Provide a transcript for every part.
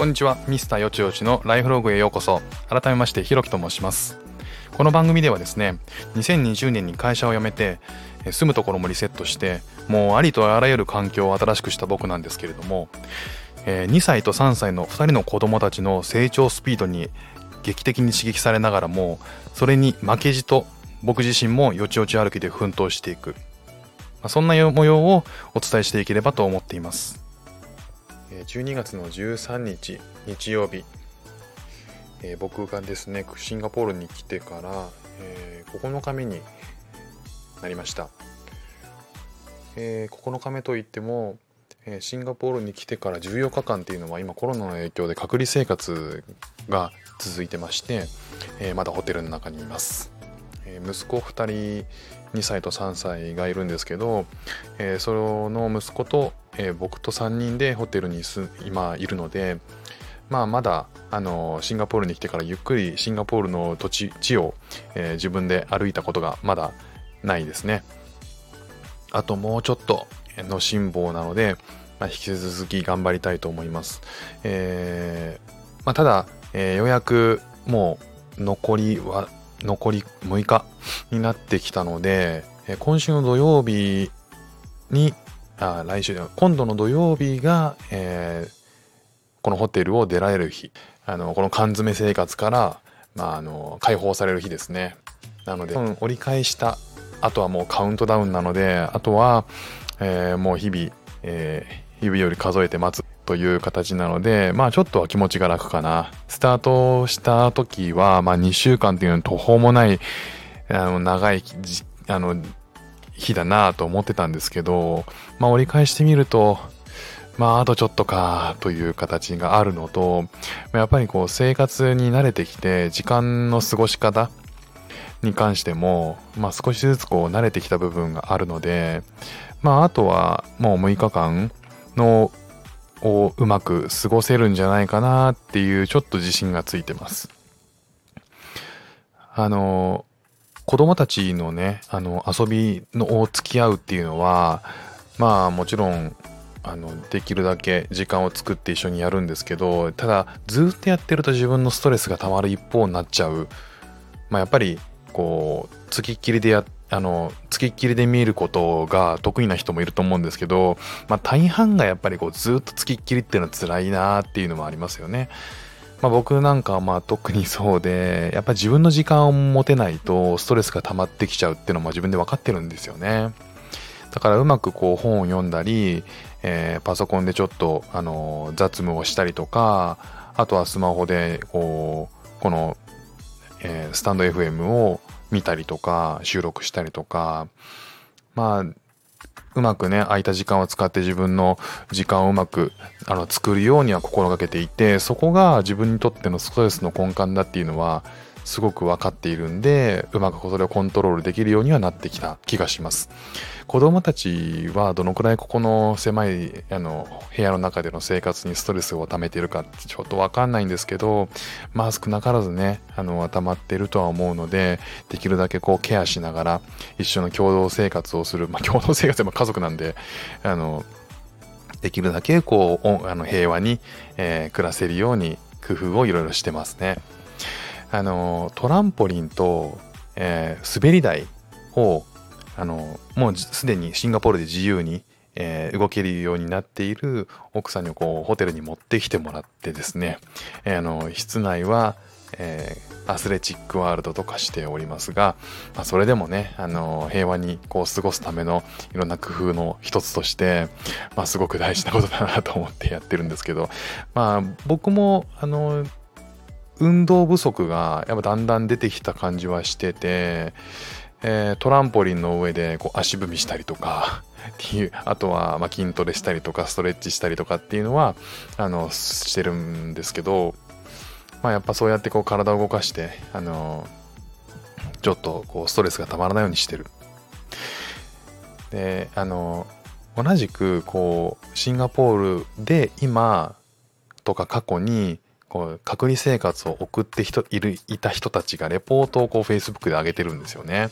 こんにちは。ミスターよちよちのライフログへようこそ。改めましてひろきと申します。この番組ではですね2020年に会社を辞めて住むところもリセットしてもうありとあらゆる環境を新しくした僕なんですけれども2歳と3歳の2人の子供たちの成長スピードに劇的に刺激されながらもそれに負けじと僕自身もよちよち歩きで奮闘していく。そんな模様をお伝えしていければと思っています。12月の13日日曜日、えー、僕がですねシンガポールに来てから、えー、9日目になりました、えー、9日目といっても、え、シンガポールに来てから14日間っていうのは今コロナの影響で隔離生活が続いてまして、え、まだホテルの中にいます、え、息子2人2歳と3歳がいるんですけど、えー、その息子とえー、僕と3人でホテルに今いるので、まあ、まだあのシンガポールに来てからゆっくりシンガポールの土地地を、えー、自分で歩いたことがまだないですね。あともうちょっとの辛抱なので、まあ、引き続き頑張りたいと思います。えーまあ、ただ、えー、ようやくもう残りは残り6日になってきたので、今週の土曜日にあ来週今度の土曜日が、えー、このホテルを出られる日。あのこの缶詰生活から、まあ、あの解放される日ですね。なので、折り返したあとはもうカウントダウンなのであとは、えー、もう日々、えー、指より数えて待つ。という形なのでまあちょっとは気持ちが楽かな。スタートした時は、まあ、2週間っていうの途方もないあの長いあの日だなと思ってたんですけど、まあ折り返してみると、まああとちょっとかという形があるのと、やっぱりこう生活に慣れてきて時間の過ごし方に関しても、まあ少しずつこう慣れてきた部分があるので、まああとはもう6日間のをうまく過ごせるんじゃないかなっていうちょっと自信がついてます。あの、子供たちのね、あの、遊びのを付き合うっていうのは、まあもちろん、あの、できるだけ時間を作って一緒にやるんですけど、ただ、ずっとやってると自分のストレスが溜まる一方になっちゃう。まあやっぱり、こう、つきっきりでやあの、つきっきりで見ることが得意な人もいると思うんですけど、まあ大半がやっぱりこうずっとつきっきりっていうのは辛いなっていうのもありますよね。まあ、僕なんかはまあ特にそうで、やっぱ自分の時間を持てないとストレスが溜まってきちゃうっていうのも自分で分かってるんですよね。だからうまくこう本を読んだり、えー、パソコンでちょっと、あの雑務をしたりとか、あとはスマホでこう、この、えー、スタンド FM を見たりとか、収録したりとか、まあ、うまくね、空いた時間を使って自分の時間をうまくあの作るようには心がけていて、そこが自分にとってのストレスの根幹だっていうのは、すごく分かっているんで、うまくそれをコントロールできるようにはなってきた気がします。子供たちはどのくらいここの狭いあの部屋の中での生活にストレスを溜めているかちょっと分かんないんですけど、まあ少なからずね、あの、溜まっているとは思うので、できるだけこうケアしながら一緒の共同生活をする、まあ共同生活は家族なんで、あの、できるだけこう、あの平和に、えー、暮らせるように工夫をいろいろしてますね。あのトランポリンと、えー、滑り台をあのもうすでにシンガポールで自由に、えー、動けるようになっている奥さんにこうホテルに持ってきてもらってですね、えー、あの室内は、えー、アスレチックワールドとかしておりますが、まあ、それでもね、あの平和にこう過ごすためのいろんな工夫の一つとして、まあ、すごく大事なことだなと思ってやってるんですけど、まあ、僕もあの運動不足がやっぱだんだん出てきた感じはしてて、えー、トランポリンの上でこう足踏みしたりとか っていうあとはま筋トレしたりとかストレッチしたりとかっていうのはあのしてるんですけど、まあ、やっぱそうやってこう体を動かしてあのちょっとこうストレスがたまらないようにしてる。であの同じくこうシンガポールで今とか過去にこう隔離生活を送って人いるいた人たちがレポートをこう Facebook で上げてるんですよね。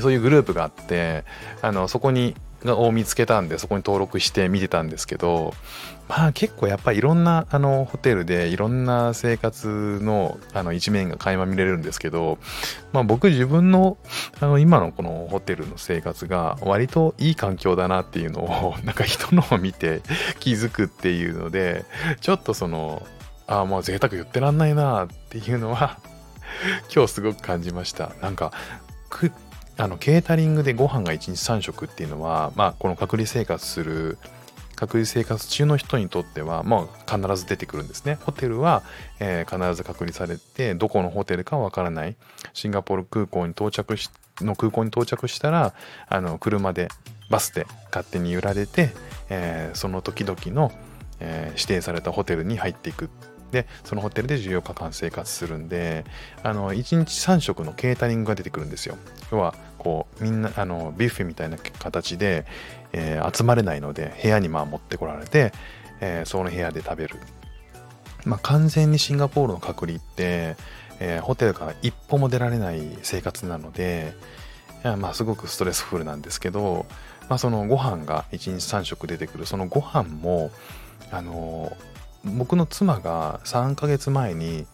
そういうグループがあってあのそこにを見つけたんでそこに登録して見てたんですけどまあ結構やっぱりいろんなあのホテルでいろんな生活のあの一面が垣間見れるんですけど、まあ、僕自分のあの今のこのホテルの生活が割といい環境だなっていうのをなんか人のを見て気づくっていうのでちょっとそのああもう贅沢言ってらんないなっていうのは 今日すごく感じましたなんかあのケータリングでご飯が1日3食っていうのは、まあ、この隔離生活する隔離生活中の人にとっては、まあ、必ず出てくるんですね。ホテルは、えー、必ず隔離されて、どこのホテルかわからない。シンガポール空港に到着し、の空港に到着したら、あの、車で、バスで勝手に揺られて、えー、その時々の、えー、指定されたホテルに入っていくでそのホテルで14日間生活するんであの1日3食のケータリングが出てくるんですよ。要はこうみんなあのビュッフェみたいな形で、えー、集まれないので部屋にまあ持ってこられて、えー、その部屋で食べる。まあ完全にシンガポールの隔離って、えー、ホテルから一歩も出られない生活なのでまあすごくストレスフルなんですけど、まあ、そのご飯が1日3食出てくる。そのご飯もあの僕の妻が3ヶ月前に、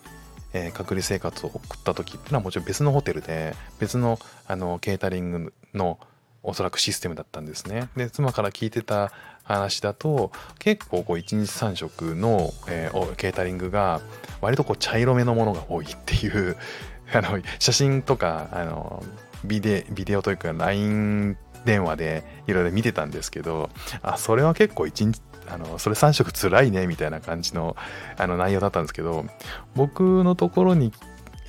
えー、隔離生活を送った時っていうのはもちろん別のホテルで別のあのケータリングのおそらくシステムだったんですね。で妻から聞いてた話だと結構こう1日3食の、えー、ケータリングが割とこう茶色めのものが多いっていうあの写真とかあのビデビデオというか LINE 電話でいろいろ見てたんですけどあそれは結構1日あのそれ3食つらいねみたいな感じのあの内容だったんですけど僕のところに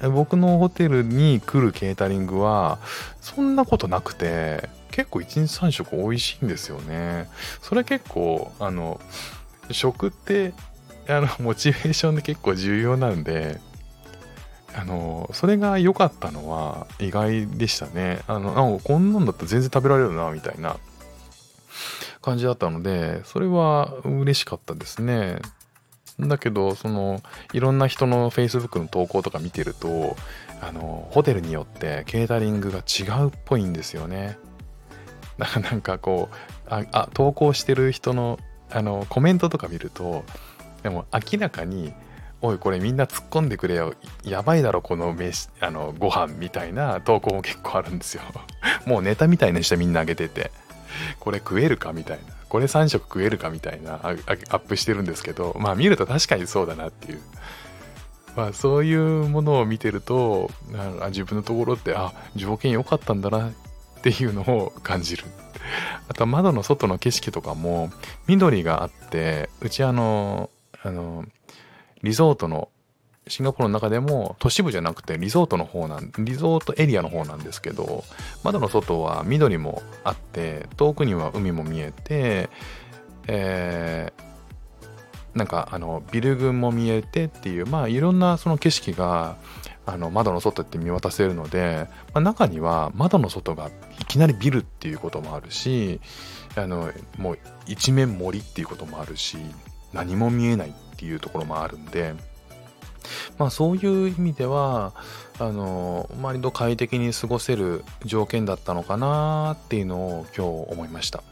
僕のホテルに来るケータリングはそんなことなくて結構1日3食美味しいんですよね。それ結構あの食ってあのモチベーションで結構重要なんであのそれが良かったのは意外でしたねあのこんなんだったら全然食べられるなみたいな感じだったので、それは嬉しかったですね。だけど、その、いろんな人の Facebook の投稿とか見てると、あの、ホテルによってケータリングが違うっぽいんですよね。だからなんかこう、あ、あ投稿してる人の、あの、コメントとか見ると、でも明らかに、おいこれみんな突っ込んでくれよ。やばいだろこの飯あのご飯みたいな投稿も結構あるんですよ。もうネタみたいにしてみんなあげてて。これ食えるかみたいな、これ3食食えるかみたいなアップしてるんですけど、まあ見ると確かにそうだなっていう。まあそういうものを見てると、あ自分のところって、あ、条件良かったんだなっていうのを感じる。あと窓の外の景色とかも緑があって、うちあの、あの、リゾートのシンガポールの中でも都市部じゃなくてリゾートの方なんリゾートエリアの方なんですけど窓の外は緑もあって遠くには海も見えて、えー、なんかあのビル群も見えてっていうまあいろんなその景色があの窓の外って見渡せるので、まあ、中には窓の外がいきなりビルっていうこともあるしあのもう一面森っていうこともあるし何も見えないっていうところもあるんでまあそういう意味では、あの、割と快適に過ごせる条件だったのかなっていうのを今日思いました。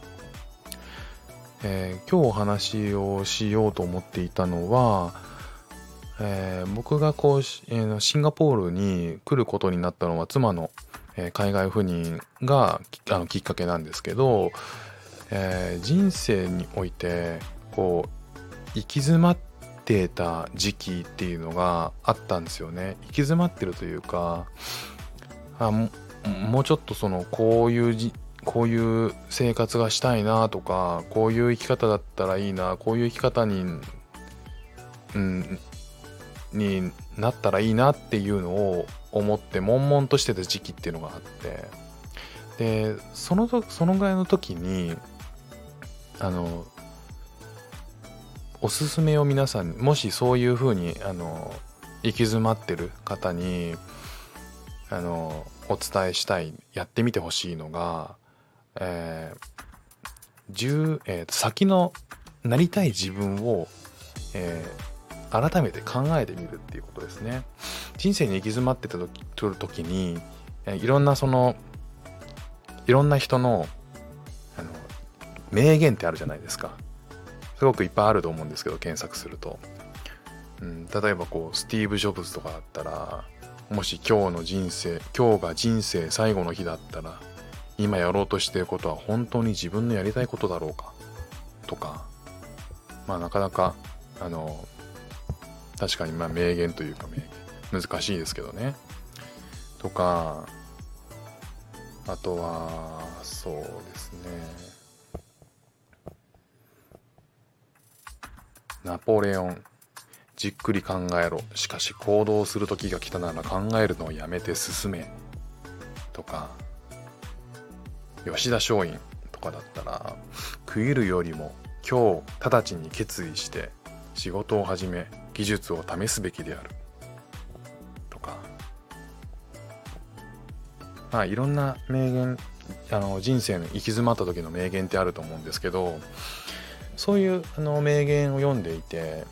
えー、今日お話をしようと思っていたのは、えー、僕がこう、えー、シンガポールに来ることになったのは妻の、えー、海外赴任があのきっかけなんですけど、え人生においてこう行き詰まってた時期っていうのがあったんですよね。行き詰まってるというかあもうちょっとそのこういうこういう生活がしたいなとかこういう生き方だったらいいなこういう生き方に、うん、になったらいいなっていうのを思って悶々としてた時期っていうのがあって。でそのそのぐらいの時にあのおすすめを皆さんもしそういうふうにあの行き詰まってる方にあのお伝えしたいやってみてほしいのが、えーえー、先のなりたい自分を、えー、改めて考えてみるっていうことですね。人生に行き詰まってた時時に、えー、いろんなそのいろんな人のあの名言ってあるじゃないですかすごくいっぱいあると思うんですけど検索すると、うん、例えばこうスティーブ・ジョブズとかだったらもし今日の人生今日が人生最後の日だったら今やろうとしてることは本当に自分のやりたいことだろうか？とかまあなかなかあの確かにまあ名言というか名言難しいですけどね。とかあとはそうですね。ナポレオン。じっくり考えろ。しかし行動する時が来たなら考えるのをやめて進めとか。吉田松陰とかだったら食いるよりも今日直ちに決意して仕事を始め技術を試すべきである。とか。まあいろんな名言あの人生の行き詰まった時の名言ってあると思うんですけどそういうあの名言を読んでいて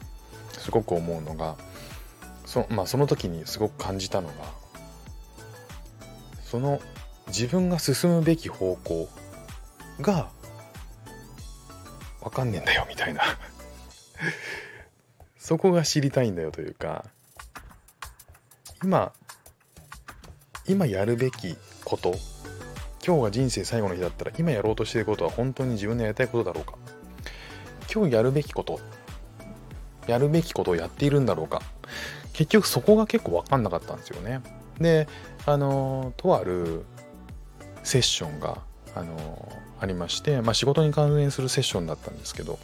すごく思うのがそ,、まあ、その時にすごく感じたのがその自分が進むべき方向が分かんねえんだよみたいな。そこが知りたいんだよというか今今やるべきこと今日が人生最後の日だったら今やろうとしていることは本当に自分のやりたいことだろうか。今日やるべきことやるべきことをやっているんだろうか。結局そこが結構分かんなかったんですよね。であのとあるセッションがあのありまして、まあ、仕事に関連するセッションだったんですけど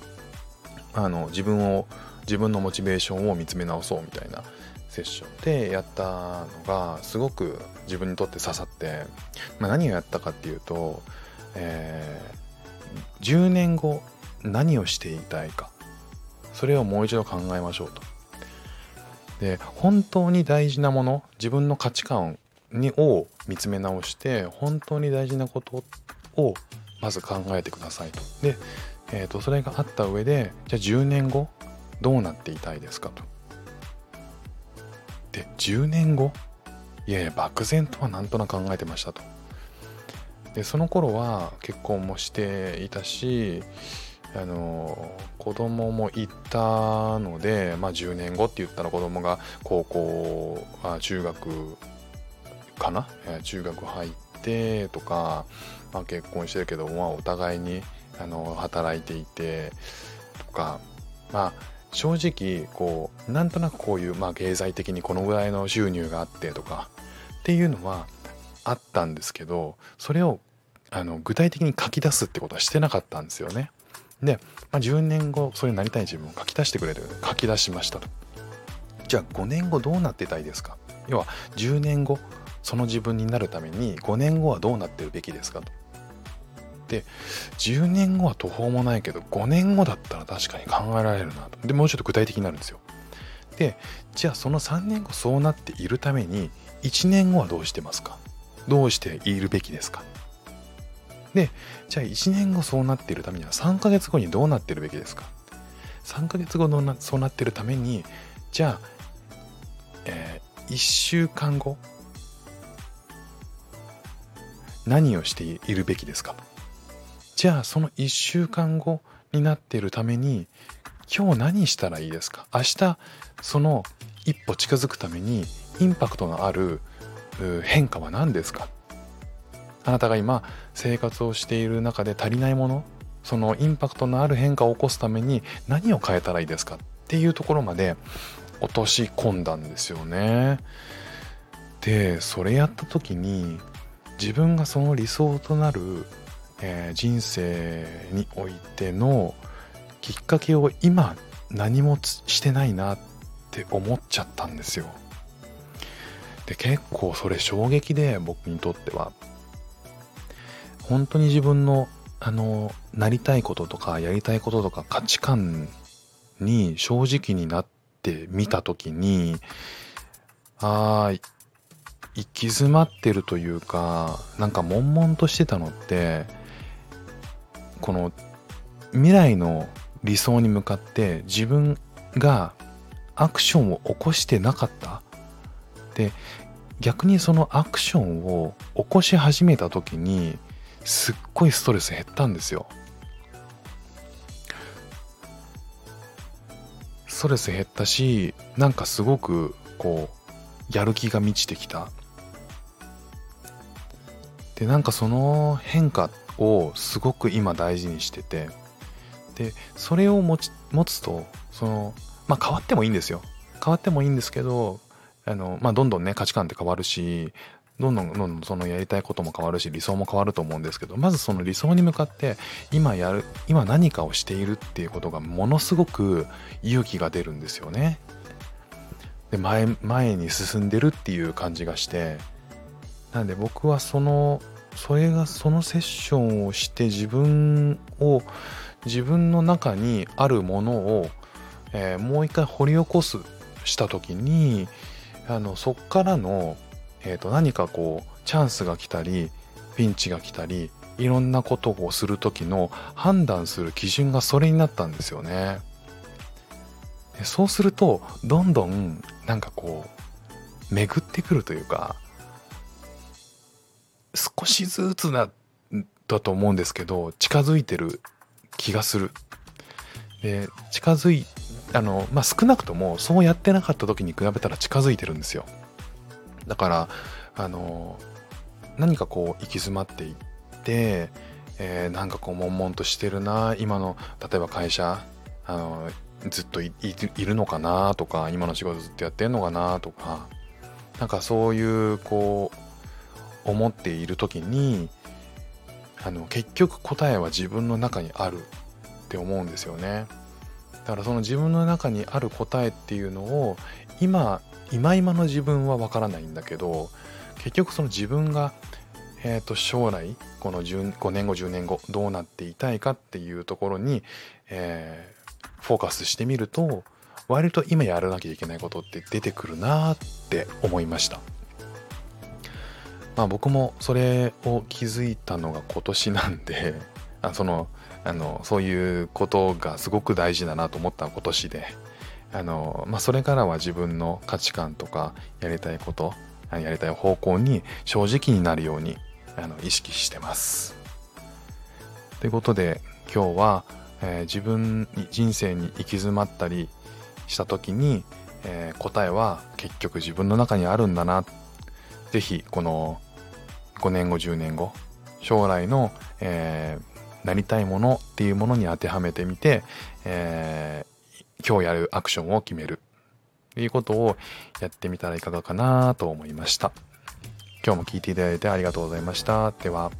あの自分を自分のモチベーションを見つめ直そうみたいなセッションでやったのがすごく自分にとって刺さって、まあ、何をやったかっていうと、えー、10年後何をしていたいかそれをもう一度考えましょうと。で本当に大事なもの自分の価値観にを見つめ直して本当に大事なことをまず考えてくださいと。で、えーと、それがあった上でじゃあ10年後どうなっていたいですかと。で10年後いやいや漠然とはなんとなく考えてましたと。でその頃は結婚もしていたしあの子供もいたので、まあ、10年後って言ったら子供が高校あ中学かな、え中学入ってとか、まあ、結婚してるけど、まあ、お互いにあの働いていてとかまあ正直こうなんとなくこういう、まあ、経済的にこのぐらいの収入があってとかっていうのはあったんですけどそれをあの具体的に書き出すってことはしてなかったんですよね。で、まあ、10年後それになりたい自分を書き出してくれる書き出しましたと。じゃあ5年後どうなってたいですか？要は10年後その自分になるために5年後はどうなってるべきですかと。で10年後は途方もないけど5年後だったら確かに考えられるなと。でもうちょっと具体的になるんですよ。でじゃあその3年後そうなっているために1年後はどうしてますか？どうしているべきですか？で、じゃあ1年後そうなっているためには3ヶ月後にどうなってるべきですか ?3 ヶ月後のそうなってるために、じゃあ、えー、1週間後、何をしているべきですか？じゃあその1週間後になっているために今日何したらいいですか？明日その一歩近づくためにインパクトのある変化は何ですか？あなたが今生活をしている中で足りないものそのインパクトのある変化を起こすために何を変えたらいいですかっていうところまで落とし込んだんですよね。でそれやった時に自分がその理想となる、えー、人生においてのきっかけを今何もしてないなって思っちゃったんですよ。で結構それ衝撃で僕にとっては本当に自分のあのなりたいこととかやりたいこととか価値観に正直になってみた時にああ行き詰まってるというかなんか悶々としてたのってこの未来の理想に向かって自分がアクションを起こしてなかった。で逆にそのアクションを起こし始めた時にすっごいストレス減ったんですよ。ストレス減ったしなんかすごくこうやる気が満ちてきた。でなんかその変化をすごく今大事にしてて。でそれを持ち持つとそのまあ変わってもいいんですよ。変わってもいいんですけどあの、まあ、どんどんね価値観って変わるしどんどんどんどんそのやりたいことも変わるし理想も変わると思うんですけどまずその理想に向かって今やる今何かをしているっていうことがものすごく勇気が出るんですよね。で前前に進んでるっていう感じがしてなんで僕はそのそれがそのセッションをして自分を自分の中にあるものを、えー、もう一回掘り起こすした時にあのそっからのえー、と何かこうチャンスが来たりピンチが来たりいろんなことをする時の判断する基準がそれになったんですよね。そうするとどんどんなんかこう巡ってくるというか少しずつなだと思うんですけど近づいてる気がする。で近づいあのまあ少なくともそうやってなかった時に比べたら近づいてるんですよ。だからあの何かこう行き詰まっていって、えー、なんかこう悶々としてるな今の例えば会社あのずっといるのかなとか今の仕事ずっとやってんのかなとかなんかそういうこう思っている時にあの結局答えは自分の中にあるって思うんですよね。だからその自分の中にある答えっていうのを今今今の自分はわからないんだけど結局その自分が、えー、と将来この5年後10年後どうなっていたいかっていうところに、えー、フォーカスしてみると割と今やらなきゃいけないことって出てくるなって思いました。まあ僕もそれを気づいたのが今年なんであそのあのそういうことがすごく大事だなと思った今年であの、まあ、それからは自分の価値観とかやりたいことやりたい方向に正直になるようにあの意識してます。ということで今日は、えー、自分に人生に行き詰まったりした時に、えー、答えは結局自分の中にあるんだな。是非この5年後10年後将来の、えー、なりたいものっていうものに当てはめてみて、え今日やるアクションを決めるということをやってみたらいかがかなと思いました。今日も聴いていただいてありがとうございました。では。